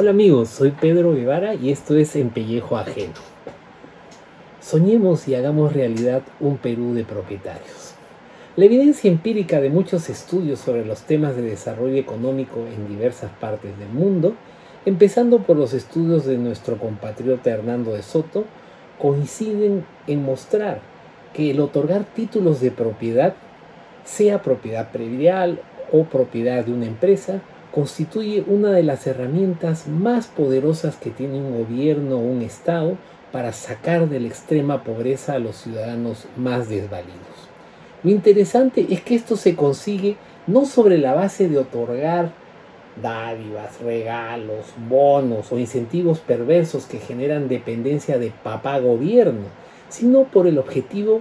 Hola amigos, soy Pedro Guevara y esto es En Pellejo Ajeno. Soñemos y hagamos realidad un Perú de propietarios. La evidencia empírica de muchos estudios sobre los temas de desarrollo económico en diversas partes del mundo, empezando por los estudios de nuestro compatriota Hernando de Soto, coinciden en mostrar que el otorgar títulos de propiedad, sea propiedad predial o propiedad de una empresa, constituye una de las herramientas más poderosas que tiene un gobierno o un Estado para sacar de la extrema pobreza a los ciudadanos más desvalidos. Lo interesante es que esto se consigue no sobre la base de otorgar dádivas, regalos, bonos o incentivos perversos que generan dependencia de papá gobierno, sino por el objetivo,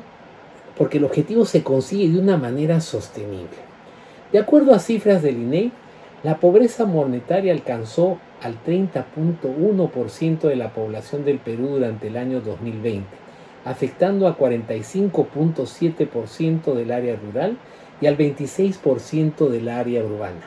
porque el objetivo se consigue de una manera sostenible. De acuerdo a cifras del INEI, la pobreza monetaria alcanzó al 30.1% de la población del Perú durante el año 2020, afectando a 45.7% del área rural y al 26% del área urbana.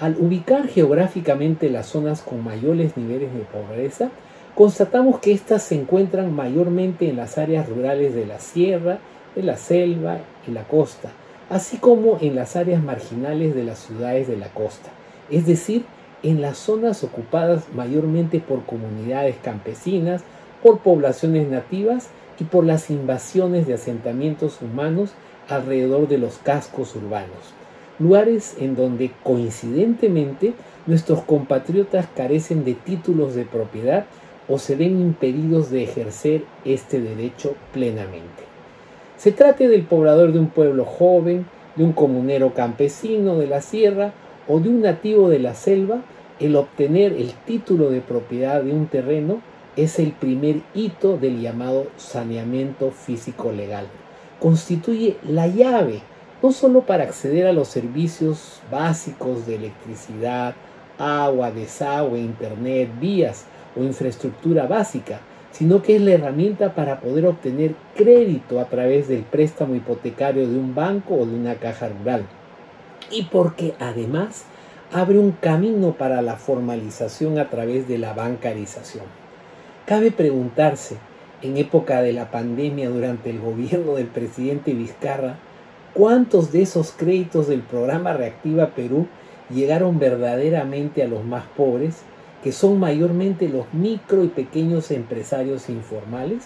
Al ubicar geográficamente las zonas con mayores niveles de pobreza, constatamos que éstas se encuentran mayormente en las áreas rurales de la sierra, de la selva y la costa, así como en las áreas marginales de las ciudades de la costa, es decir, en las zonas ocupadas mayormente por comunidades campesinas, por poblaciones nativas y por las invasiones de asentamientos humanos alrededor de los cascos urbanos, lugares en donde coincidentemente nuestros compatriotas carecen de títulos de propiedad o se ven impedidos de ejercer este derecho plenamente. Se trate del poblador de un pueblo joven, de un comunero campesino de la sierra o de un nativo de la selva, el obtener el título de propiedad de un terreno es el primer hito del llamado saneamiento físico legal. Constituye la llave no solo para acceder a los servicios básicos de electricidad, agua, desagüe, internet, vías o infraestructura básica, sino que es la herramienta para poder obtener crédito a través del préstamo hipotecario de un banco o de una caja rural. Y porque además abre un camino para la formalización a través de la bancarización. Cabe preguntarse, en época de la pandemia durante el gobierno del presidente Vizcarra, cuántos de esos créditos del programa Reactiva Perú llegaron verdaderamente a los más pobres que son mayormente los micro y pequeños empresarios informales?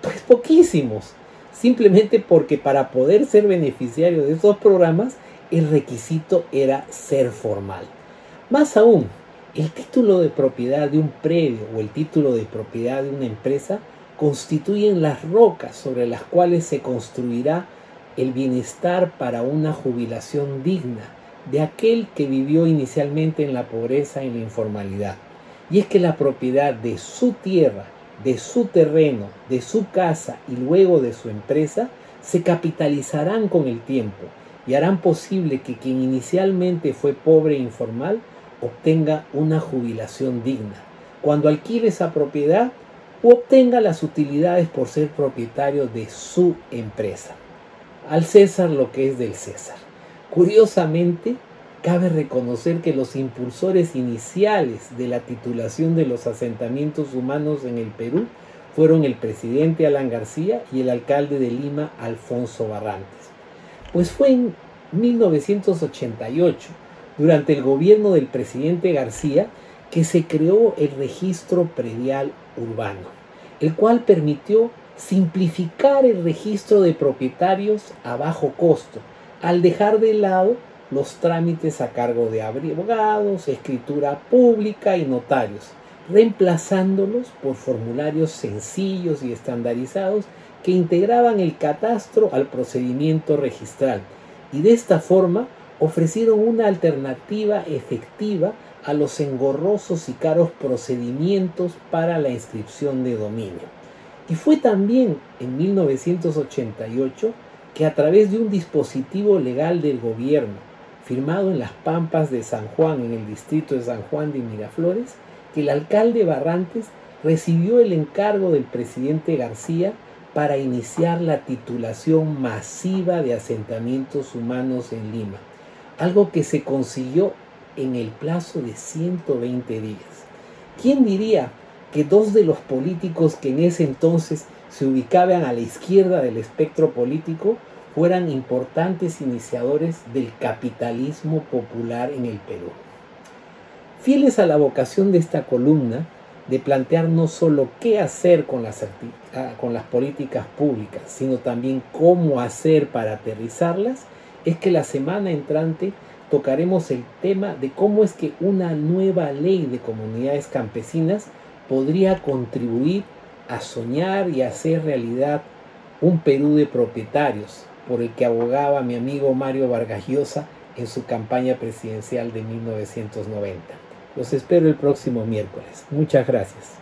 Pues poquísimos, simplemente porque para poder ser beneficiario de estos programas el requisito era ser formal. Más aún, el título de propiedad de un predio o el título de propiedad de una empresa constituyen las rocas sobre las cuales se construirá el bienestar para una jubilación digna de aquel que vivió inicialmente en la pobreza y en la informalidad. Y es que la propiedad de su tierra, de su terreno, de su casa y luego de su empresa se capitalizarán con el tiempo y harán posible que quien inicialmente fue pobre e informal obtenga una jubilación digna. Cuando adquiere esa propiedad o obtenga las utilidades por ser propietario de su empresa. Al César lo que es del César. Curiosamente, cabe reconocer que los impulsores iniciales de la titulación de los asentamientos humanos en el Perú fueron el presidente Alan García y el alcalde de Lima, Alfonso Barrantes. Pues fue en 1988, durante el gobierno del presidente García, que se creó el registro predial urbano, el cual permitió simplificar el registro de propietarios a bajo costo, al dejar de lado los trámites a cargo de abogados, escritura pública y notarios, reemplazándolos por formularios sencillos y estandarizados que integraban el catastro al procedimiento registral y de esta forma ofrecieron una alternativa efectiva a los engorrosos y caros procedimientos para la inscripción de dominio. Y fue también en 1988 que a través de un dispositivo legal del gobierno, firmado en las Pampas de San Juan, en el distrito de San Juan de Miraflores, el alcalde Barrantes recibió el encargo del presidente García para iniciar la titulación masiva de asentamientos humanos en Lima, algo que se consiguió en el plazo de 120 días. ¿Quién diría que dos de los políticos que en ese entonces se ubicaban a la izquierda del espectro político fueran importantes iniciadores del capitalismo popular en el Perú? Fieles a la vocación de esta columna, de plantear no solo qué hacer con las, ah, con las políticas públicas, sino también cómo hacer para aterrizarlas, es que la semana entrante tocaremos el tema de cómo es que una nueva ley de comunidades campesinas podría contribuir a soñar y hacer realidad un Perú de propietarios por el que abogaba mi amigo Mario Vargas Llosa en su campaña presidencial de 1990. Los espero el próximo miércoles. Muchas gracias.